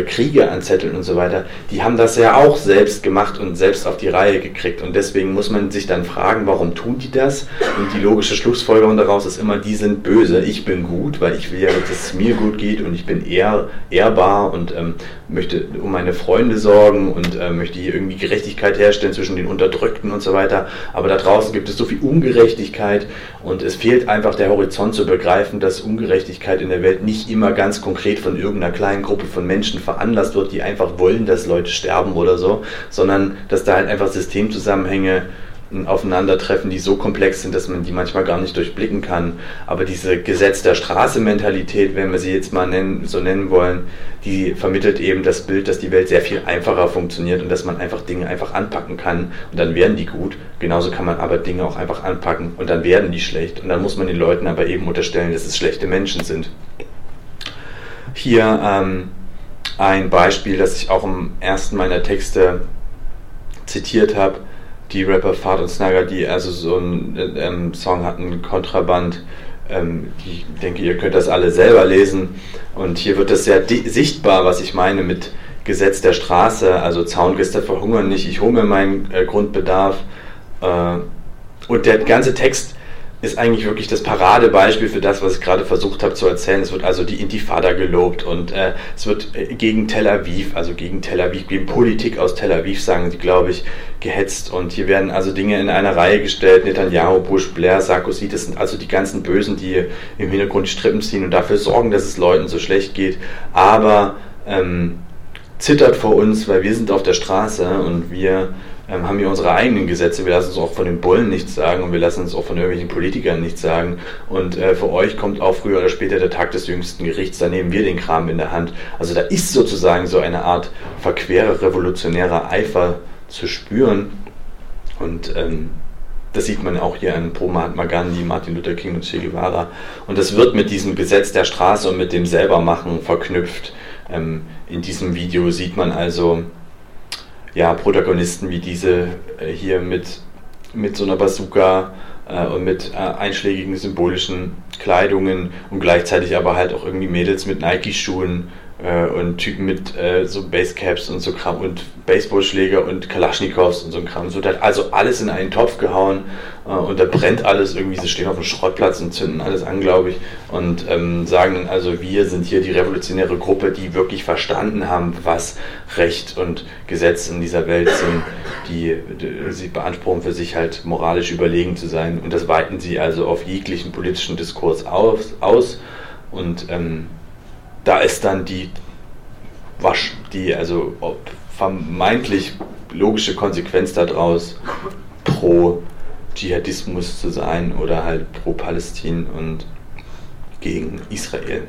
Kriege anzetteln und so weiter, die haben das ja auch selbst gemacht und selbst auf die Reihe gekriegt. Und deswegen muss man sich dann fragen, warum tun die das? Und die logische Schlussfolgerung daraus ist immer, die sind böse, ich bin gut, weil ich will ja, dass es mir gut geht und ich bin ehr, ehrbar und ähm, möchte um meine Freunde sorgen und äh, möchte hier irgendwie Gerechtigkeit herstellen zwischen den Unterdrückten und so weiter. Aber da draußen gibt es so viel Ungerechtigkeit und es fehlt einfach der Horizont zu begreifen, dass Ungerechtigkeit in der Welt nicht immer ganz konkret von irgendeiner kleinen Gruppe von Menschen veranlasst wird, die einfach wollen, dass Leute sterben oder so, sondern dass da halt einfach Systemzusammenhänge Aufeinandertreffen, die so komplex sind, dass man die manchmal gar nicht durchblicken kann. Aber diese Gesetz der Straße-Mentalität, wenn wir sie jetzt mal nennen, so nennen wollen, die vermittelt eben das Bild, dass die Welt sehr viel einfacher funktioniert und dass man einfach Dinge einfach anpacken kann und dann werden die gut. Genauso kann man aber Dinge auch einfach anpacken und dann werden die schlecht. Und dann muss man den Leuten aber eben unterstellen, dass es schlechte Menschen sind. Hier ähm, ein Beispiel, das ich auch im ersten meiner Texte zitiert habe die Rapper Fahrt und Snagger, die also so einen ähm, Song hatten, Kontraband. Ähm, ich denke, ihr könnt das alle selber lesen. Und hier wird das sehr sichtbar, was ich meine mit Gesetz der Straße. Also Zaungäste verhungern nicht, ich hole mir meinen äh, Grundbedarf. Äh, und der ganze Text ist eigentlich wirklich das Paradebeispiel für das, was ich gerade versucht habe zu erzählen. Es wird also die Intifada gelobt und äh, es wird äh, gegen Tel Aviv, also gegen Tel Aviv, gegen Politik aus Tel Aviv, sagen sie, glaube ich, gehetzt. Und hier werden also Dinge in eine Reihe gestellt. Netanyahu, Bush, Blair, Sarkozy, das sind also die ganzen Bösen, die im Hintergrund die Strippen ziehen und dafür sorgen, dass es Leuten so schlecht geht. Aber ähm, zittert vor uns, weil wir sind auf der Straße und wir ähm, haben wir unsere eigenen Gesetze. Wir lassen uns auch von den Bullen nichts sagen und wir lassen uns auch von irgendwelchen Politikern nichts sagen. Und äh, für euch kommt auch früher oder später der Tag des jüngsten Gerichts, da nehmen wir den Kram in der Hand. Also da ist sozusagen so eine Art verquere revolutionärer Eifer zu spüren. Und ähm, das sieht man auch hier an Pro Mahatma Gandhi, Martin Luther King und Che Guevara. Und das wird mit diesem Gesetz der Straße und mit dem Selbermachen verknüpft. Ähm, in diesem Video sieht man also ja, Protagonisten wie diese äh, hier mit, mit so einer Bazooka äh, und mit äh, einschlägigen symbolischen Kleidungen und gleichzeitig aber halt auch irgendwie Mädels mit Nike-Schuhen äh, und Typen mit äh, so Basecaps und so Kram und Baseballschläger und Kalaschnikows und so ein Kram. So wird also alles in einen Topf gehauen äh, und da brennt alles irgendwie. Sie stehen auf dem Schrottplatz und zünden alles an, glaube ich, und ähm, sagen also, wir sind hier die revolutionäre Gruppe, die wirklich verstanden haben, was Recht und Gesetz in dieser Welt sind. Die, die sie beanspruchen für sich halt moralisch überlegen zu sein und das weiten sie also auf jeglichen politischen Diskurs aus. aus und ähm, da ist dann die Wasch, die also vermeintlich logische Konsequenz daraus, pro Dschihadismus zu sein oder halt pro Palästin und gegen Israel.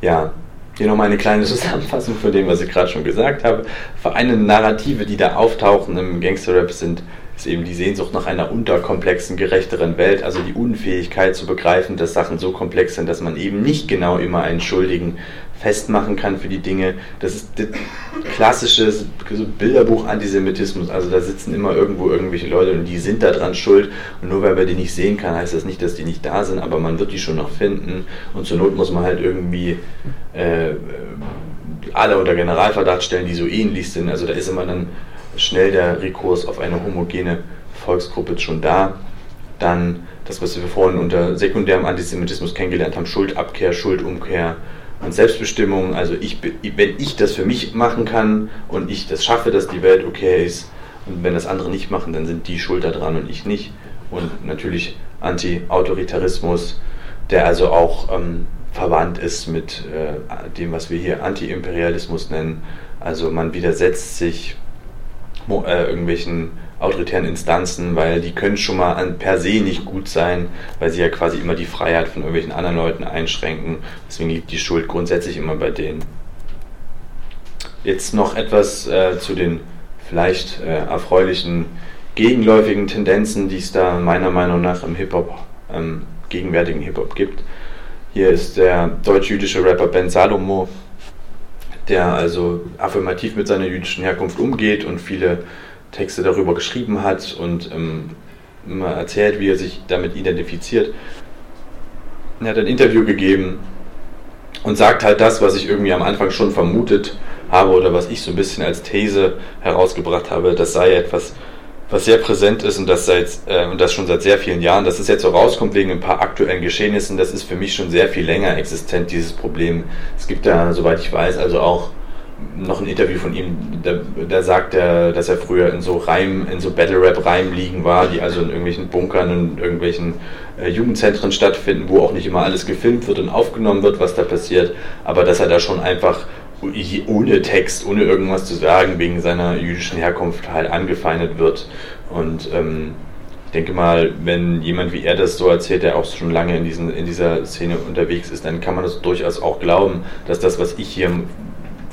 Ja, hier nochmal eine kleine Zusammenfassung von dem, was ich gerade schon gesagt habe. Vereine Narrative, die da auftauchen im Gangsterrap, sind ist eben die Sehnsucht nach einer unterkomplexen, gerechteren Welt, also die Unfähigkeit zu begreifen, dass Sachen so komplex sind, dass man eben nicht genau immer einen Schuldigen festmachen kann für die Dinge. Das ist das klassische Bilderbuch-Antisemitismus. Also da sitzen immer irgendwo irgendwelche Leute und die sind daran schuld. Und nur weil man die nicht sehen kann, heißt das nicht, dass die nicht da sind, aber man wird die schon noch finden. Und zur Not muss man halt irgendwie äh, alle unter Generalverdacht stellen, die so ähnlich sind. Also da ist immer dann schnell der Rekurs auf eine homogene Volksgruppe schon da. Dann das, was wir vorhin unter sekundärem Antisemitismus kennengelernt haben, Schuldabkehr, Schuldumkehr und Selbstbestimmung. Also ich, wenn ich das für mich machen kann und ich das schaffe, dass die Welt okay ist, und wenn das andere nicht machen, dann sind die schuld daran und ich nicht. Und natürlich Anti-Autoritarismus, der also auch ähm, verwandt ist mit äh, dem, was wir hier Anti-Imperialismus nennen. Also man widersetzt sich äh, irgendwelchen autoritären Instanzen, weil die können schon mal an, per se nicht gut sein, weil sie ja quasi immer die Freiheit von irgendwelchen anderen Leuten einschränken. Deswegen liegt die Schuld grundsätzlich immer bei denen. Jetzt noch etwas äh, zu den vielleicht äh, erfreulichen gegenläufigen Tendenzen, die es da meiner Meinung nach im Hip-Hop, ähm, gegenwärtigen Hip-Hop gibt. Hier ist der deutsch-jüdische Rapper Ben Salomo der also affirmativ mit seiner jüdischen Herkunft umgeht und viele Texte darüber geschrieben hat und ähm, immer erzählt, wie er sich damit identifiziert. Er hat ein Interview gegeben und sagt halt das, was ich irgendwie am Anfang schon vermutet habe oder was ich so ein bisschen als These herausgebracht habe, das sei etwas, was sehr präsent ist und das, seit, äh, und das schon seit sehr vielen Jahren, dass es jetzt so rauskommt wegen ein paar aktuellen Geschehnissen, das ist für mich schon sehr viel länger existent, dieses Problem. Es gibt da, soweit ich weiß, also auch noch ein Interview von ihm, da, da sagt er, dass er früher in so Reim, in so Battle Rap Reimligen war, die also in irgendwelchen Bunkern und irgendwelchen äh, Jugendzentren stattfinden, wo auch nicht immer alles gefilmt wird und aufgenommen wird, was da passiert, aber dass er da schon einfach ohne Text, ohne irgendwas zu sagen, wegen seiner jüdischen Herkunft halt angefeindet wird. Und ähm, ich denke mal, wenn jemand wie er das so erzählt, der auch schon lange in, diesen, in dieser Szene unterwegs ist, dann kann man das durchaus auch glauben, dass das, was ich hier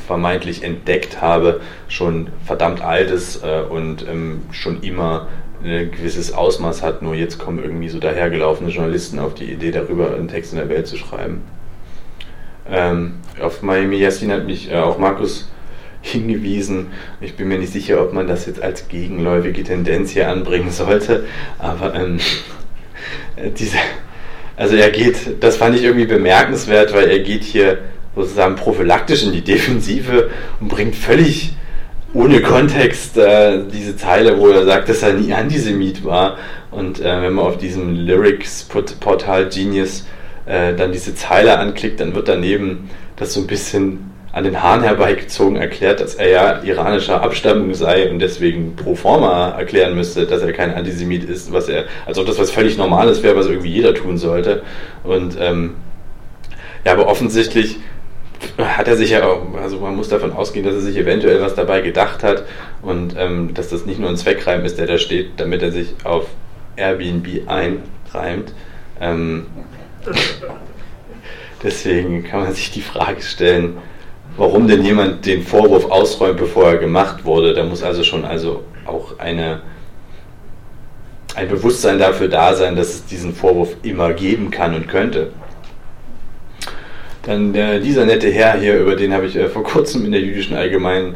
vermeintlich entdeckt habe, schon verdammt alt ist äh, und ähm, schon immer ein gewisses Ausmaß hat. Nur jetzt kommen irgendwie so dahergelaufene Journalisten auf die Idee, darüber einen Text in der Welt zu schreiben. Ähm, auf Miami Yassin hat mich äh, auch Markus hingewiesen. Ich bin mir nicht sicher, ob man das jetzt als gegenläufige Tendenz hier anbringen sollte, aber ähm, diese, also er geht, das fand ich irgendwie bemerkenswert, weil er geht hier sozusagen prophylaktisch in die Defensive und bringt völlig ohne Kontext äh, diese Zeile, wo er sagt, dass er nie Antisemit war. Und äh, wenn man auf diesem Lyrics-Portal Genius äh, dann diese Zeile anklickt, dann wird daneben das so ein bisschen an den Haaren herbeigezogen erklärt, dass er ja iranischer Abstammung sei und deswegen pro forma erklären müsste, dass er kein Antisemit ist, was er, als ob das was völlig Normales wäre, was irgendwie jeder tun sollte. Und ähm, ja, aber offensichtlich hat er sich ja auch, also man muss davon ausgehen, dass er sich eventuell was dabei gedacht hat und ähm, dass das nicht nur ein Zweckreim ist, der da steht, damit er sich auf Airbnb einreimt. Ähm, deswegen kann man sich die Frage stellen, warum denn jemand den Vorwurf ausräumt, bevor er gemacht wurde. Da muss also schon also auch eine, ein Bewusstsein dafür da sein, dass es diesen Vorwurf immer geben kann und könnte. Dann der, dieser nette Herr hier, über den habe ich äh, vor kurzem in der jüdischen Allgemeinen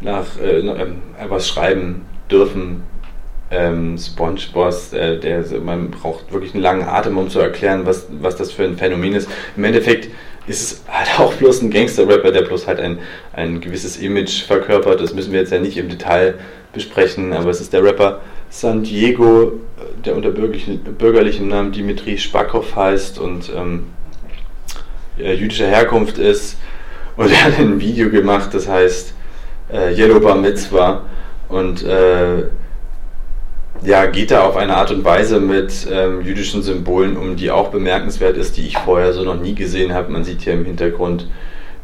nach äh, äh, was schreiben dürfen. Ähm, SpongeBoss, äh, der, man braucht wirklich einen langen Atem, um zu erklären, was, was das für ein Phänomen ist. Im Endeffekt ist es halt auch bloß ein Gangster-Rapper, der bloß halt ein, ein gewisses Image verkörpert. Das müssen wir jetzt ja nicht im Detail besprechen, aber es ist der Rapper San Diego, der unter bürgerlichem Namen Dimitri Spakow heißt und ähm, äh, jüdischer Herkunft ist. Und er hat ein Video gemacht, das heißt äh, Yellow Bar Mitzvah. Und äh, ja, geht da auf eine Art und Weise mit ähm, jüdischen Symbolen um, die auch bemerkenswert ist, die ich vorher so noch nie gesehen habe. Man sieht hier im Hintergrund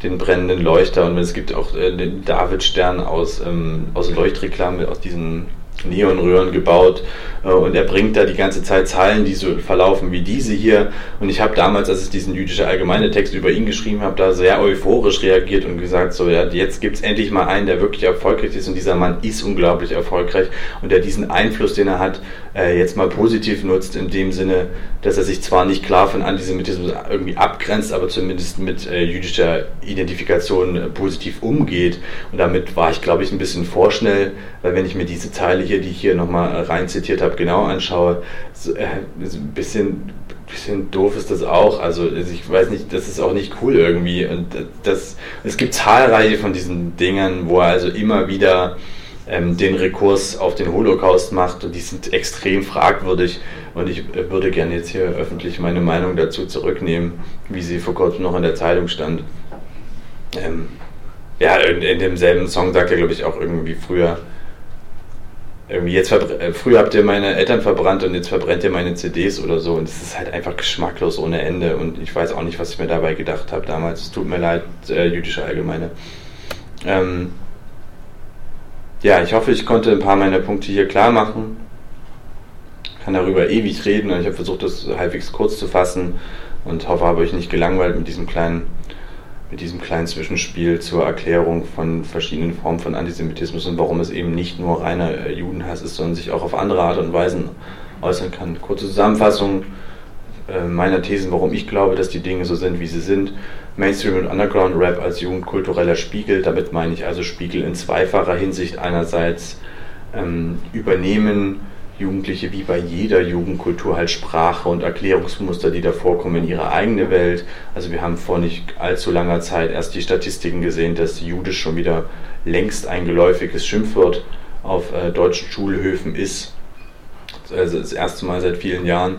den brennenden Leuchter und es gibt auch äh, den Davidstern aus, ähm, aus Leuchtreklame, aus diesen Neonröhren gebaut äh, und er bringt da die ganze Zeit Zeilen, die so verlaufen wie diese hier. Und ich habe damals, als ich diesen jüdische allgemeine Text über ihn geschrieben habe, da sehr euphorisch reagiert und gesagt, so ja, jetzt gibt es endlich mal einen, der wirklich erfolgreich ist und dieser Mann ist unglaublich erfolgreich und der diesen Einfluss, den er hat, äh, jetzt mal positiv nutzt, in dem Sinne, dass er sich zwar nicht klar von Antisemitismus irgendwie abgrenzt, aber zumindest mit äh, jüdischer Identifikation positiv umgeht. Und damit war ich, glaube ich, ein bisschen vorschnell, weil wenn ich mir diese Zeile hier, die ich hier nochmal rein zitiert habe, genau anschaue, so, äh, ein bisschen, bisschen doof ist das auch. Also ich weiß nicht, das ist auch nicht cool irgendwie. Und das, es gibt zahlreiche von diesen Dingen, wo er also immer wieder ähm, den Rekurs auf den Holocaust macht und die sind extrem fragwürdig und ich äh, würde gerne jetzt hier öffentlich meine Meinung dazu zurücknehmen, wie sie vor kurzem noch in der Zeitung stand. Ähm, ja, in, in, demselben Song sagt er, glaube ich, auch irgendwie früher, irgendwie jetzt äh, früher habt ihr meine Eltern verbrannt und jetzt verbrennt ihr meine CDs oder so und es ist halt einfach geschmacklos ohne Ende und ich weiß auch nicht, was ich mir dabei gedacht habe damals. Es tut mir leid, äh, jüdische Allgemeine. Ähm, ja, ich hoffe, ich konnte ein paar meiner Punkte hier klar machen. Kann darüber ewig reden und ich habe versucht, das halbwegs kurz zu fassen und hoffe, habe euch nicht gelangweilt mit diesem kleinen, mit diesem kleinen Zwischenspiel zur Erklärung von verschiedenen Formen von Antisemitismus und warum es eben nicht nur reiner Judenhass ist, sondern sich auch auf andere Art und Weisen äußern kann. Kurze Zusammenfassung äh, meiner Thesen, warum ich glaube, dass die Dinge so sind, wie sie sind. Mainstream und Underground Rap als jugendkultureller Spiegel, damit meine ich also Spiegel in zweifacher Hinsicht. Einerseits ähm, übernehmen Jugendliche wie bei jeder Jugendkultur halt Sprache und Erklärungsmuster, die da vorkommen in ihre eigene Welt. Also wir haben vor nicht allzu langer Zeit erst die Statistiken gesehen, dass Judisch schon wieder längst ein geläufiges Schimpfwort auf äh, deutschen Schulhöfen ist. Also das erste Mal seit vielen Jahren.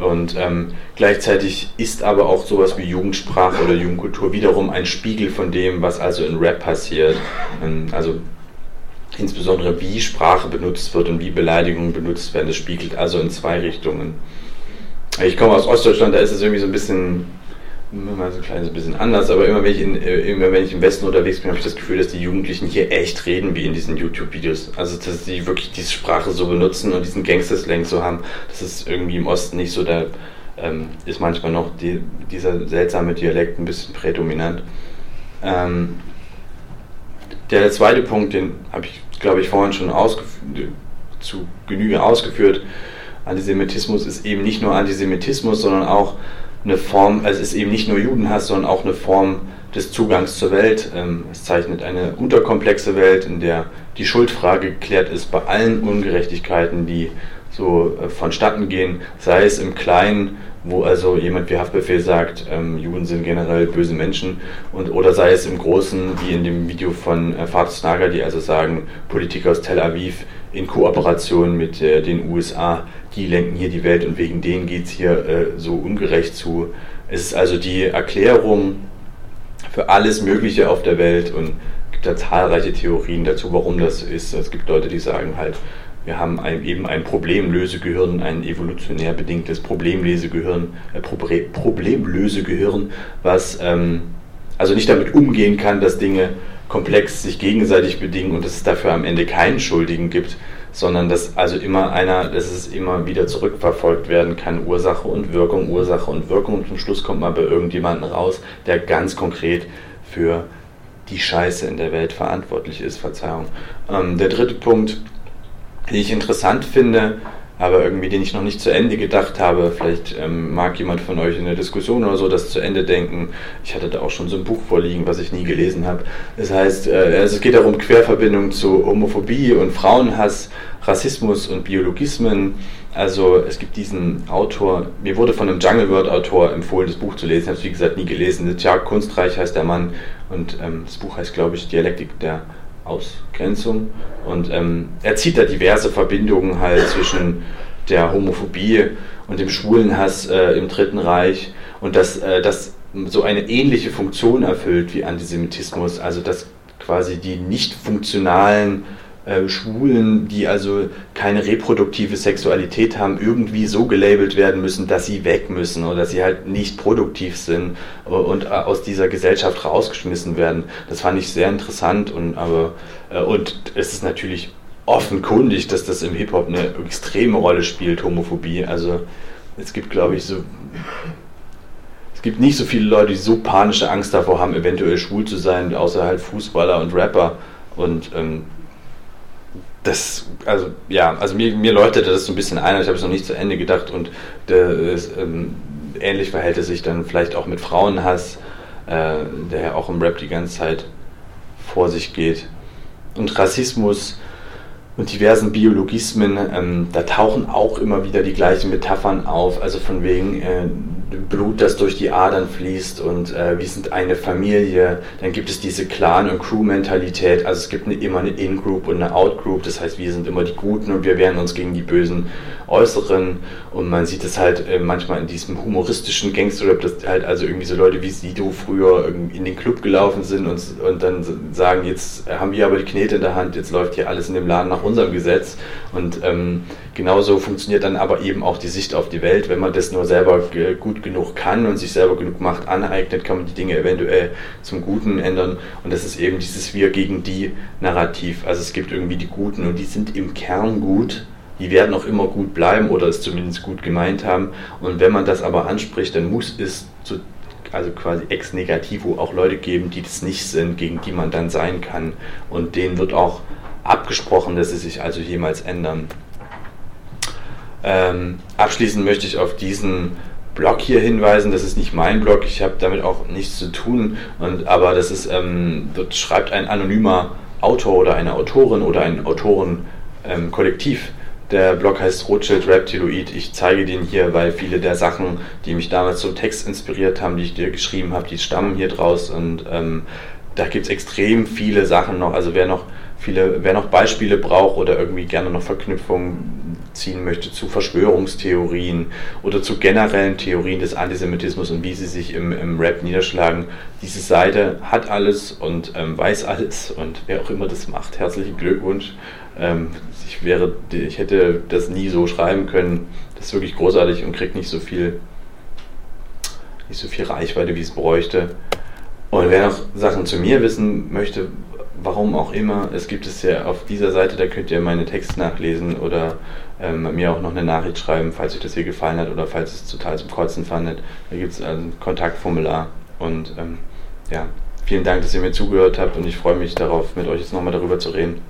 Und ähm, gleichzeitig ist aber auch sowas wie Jugendsprache oder Jugendkultur wiederum ein Spiegel von dem, was also in Rap passiert. Ähm, also insbesondere wie Sprache benutzt wird und wie Beleidigungen benutzt werden. Das spiegelt also in zwei Richtungen. Ich komme aus Ostdeutschland, da ist es irgendwie so ein bisschen, immer so ein kleines bisschen anders, aber immer wenn ich, in, äh, immer wenn ich im Westen unterwegs bin, habe ich das Gefühl, dass die Jugendlichen hier echt reden wie in diesen YouTube-Videos. Also, dass sie wirklich diese Sprache so benutzen und diesen Gangster-Slang so haben. Das ist irgendwie im Osten nicht so, da ähm, ist manchmal noch die, dieser seltsame Dialekt ein bisschen prädominant. Ähm, der zweite Punkt, den habe ich, glaube ich, vorhin schon zu Genüge ausgeführt. Antisemitismus ist eben nicht nur Antisemitismus, sondern auch eine Form, also es ist eben nicht nur Judenhass, sondern auch eine Form des Zugangs zur Welt. Ähm, es zeichnet eine unterkomplexe Welt, in der die Schuldfrage geklärt ist bei allen Ungerechtigkeiten, die so äh, vonstatten gehen, sei es im Kleinen wo also jemand wie Haftbefehl sagt, ähm, Juden sind generell böse Menschen und oder sei es im Großen, wie in dem Video von äh, Fatih Snager, die also sagen, Politiker aus Tel Aviv in Kooperation mit äh, den USA, die lenken hier die Welt und wegen denen geht es hier äh, so ungerecht zu. Es ist also die Erklärung für alles Mögliche auf der Welt und gibt da zahlreiche Theorien dazu, warum das ist. Es gibt Leute, die sagen halt, wir haben ein, eben ein Problemlösegehirn, ein evolutionär bedingtes Problemlesegehirn, äh, Problemlösegehirn, was ähm, also nicht damit umgehen kann, dass Dinge komplex sich gegenseitig bedingen und dass es dafür am Ende keinen Schuldigen gibt, sondern dass also immer einer, dass es immer wieder zurückverfolgt werden kann, Ursache und Wirkung, Ursache und Wirkung und zum Schluss kommt man bei irgendjemanden raus, der ganz konkret für die Scheiße in der Welt verantwortlich ist, Verzeihung. Ähm, der dritte Punkt, die ich interessant finde, aber irgendwie den ich noch nicht zu Ende gedacht habe. Vielleicht ähm, mag jemand von euch in der Diskussion oder so das zu Ende denken. Ich hatte da auch schon so ein Buch vorliegen, was ich nie gelesen habe. Das heißt, äh, also es geht darum Querverbindung zu Homophobie und Frauenhass, Rassismus und Biologismen. Also es gibt diesen Autor, mir wurde von einem Jungle World Autor empfohlen, das Buch zu lesen. Ich habe es wie gesagt nie gelesen. Tja, Kunstreich heißt der Mann und ähm, das Buch heißt, glaube ich, Dialektik der Ausgrenzung. Und ähm, er zieht da diverse Verbindungen halt zwischen der Homophobie und dem Schwulenhass äh, im Dritten Reich und dass äh, das so eine ähnliche Funktion erfüllt wie Antisemitismus, also dass quasi die nicht funktionalen äh, Schwulen, die also keine reproduktive Sexualität haben, irgendwie so gelabelt werden müssen, dass sie weg müssen oder dass sie halt nicht produktiv sind und äh, aus dieser Gesellschaft rausgeschmissen werden. Das fand ich sehr interessant und aber äh, und es ist natürlich offenkundig, dass das im Hip-Hop eine extreme Rolle spielt, Homophobie. Also es gibt, glaube ich, so es gibt nicht so viele Leute, die so panische Angst davor haben, eventuell schwul zu sein, außer halt Fußballer und Rapper. Und ähm, das, also ja, also mir, mir leuchtete das so ein bisschen ein, ich habe es noch nicht zu Ende gedacht und das, ähm, ähnlich verhält es sich dann vielleicht auch mit Frauenhass, äh, der ja auch im Rap die ganze Zeit vor sich geht. Und Rassismus und diversen Biologismen, ähm, da tauchen auch immer wieder die gleichen Metaphern auf, also von wegen äh, Blut, das durch die Adern fließt und äh, wir sind eine Familie. Dann gibt es diese Clan- und Crew-Mentalität, also es gibt eine, immer eine In-Group und eine Out-Group, das heißt, wir sind immer die Guten und wir wehren uns gegen die bösen Äußeren. Und man sieht es halt äh, manchmal in diesem humoristischen Gangster-Rap, dass halt also irgendwie so Leute wie Sido früher in den Club gelaufen sind und, und dann sagen, jetzt haben wir aber die Knete in der Hand, jetzt läuft hier alles in dem Laden nach unserem Gesetz. Und ähm, genauso funktioniert dann aber eben auch die Sicht auf die Welt, wenn man das nur selber genug kann und sich selber genug Macht aneignet, kann man die Dinge eventuell zum Guten ändern und das ist eben dieses Wir gegen die Narrativ, also es gibt irgendwie die Guten und die sind im Kern gut, die werden auch immer gut bleiben oder es zumindest gut gemeint haben. Und wenn man das aber anspricht, dann muss es zu, also quasi ex negativo auch Leute geben, die das nicht sind, gegen die man dann sein kann. Und denen wird auch abgesprochen, dass sie sich also jemals ändern. Ähm, abschließend möchte ich auf diesen Blog hier hinweisen. Das ist nicht mein Blog, ich habe damit auch nichts zu tun. Und, aber das ist, ähm, dort schreibt ein anonymer Autor oder eine Autorin oder ein Autorenkollektiv. Ähm, Der Blog heißt Rothschild Reptiloid. Ich zeige den hier, weil viele der Sachen, die mich damals zum Text inspiriert haben, die ich dir geschrieben habe, die stammen hier draus. Und ähm, da gibt es extrem viele Sachen noch. Also wer noch viele, wer noch Beispiele braucht oder irgendwie gerne noch Verknüpfungen ziehen möchte zu Verschwörungstheorien oder zu generellen Theorien des Antisemitismus und wie sie sich im, im Rap niederschlagen, diese Seite hat alles und ähm, weiß alles und wer auch immer das macht, herzlichen Glückwunsch. Ähm, ich, wäre, ich hätte das nie so schreiben können. Das ist wirklich großartig und kriegt nicht so viel, nicht so viel Reichweite, wie es bräuchte. Und wer noch Sachen zu mir wissen möchte, warum auch immer, es gibt es ja auf dieser Seite, da könnt ihr meine Texte nachlesen oder ähm, mir auch noch eine Nachricht schreiben, falls euch das hier gefallen hat oder falls es total zum Kotzen fandet. Da gibt es ein Kontaktformular und ähm, ja, vielen Dank, dass ihr mir zugehört habt und ich freue mich darauf, mit euch jetzt nochmal darüber zu reden.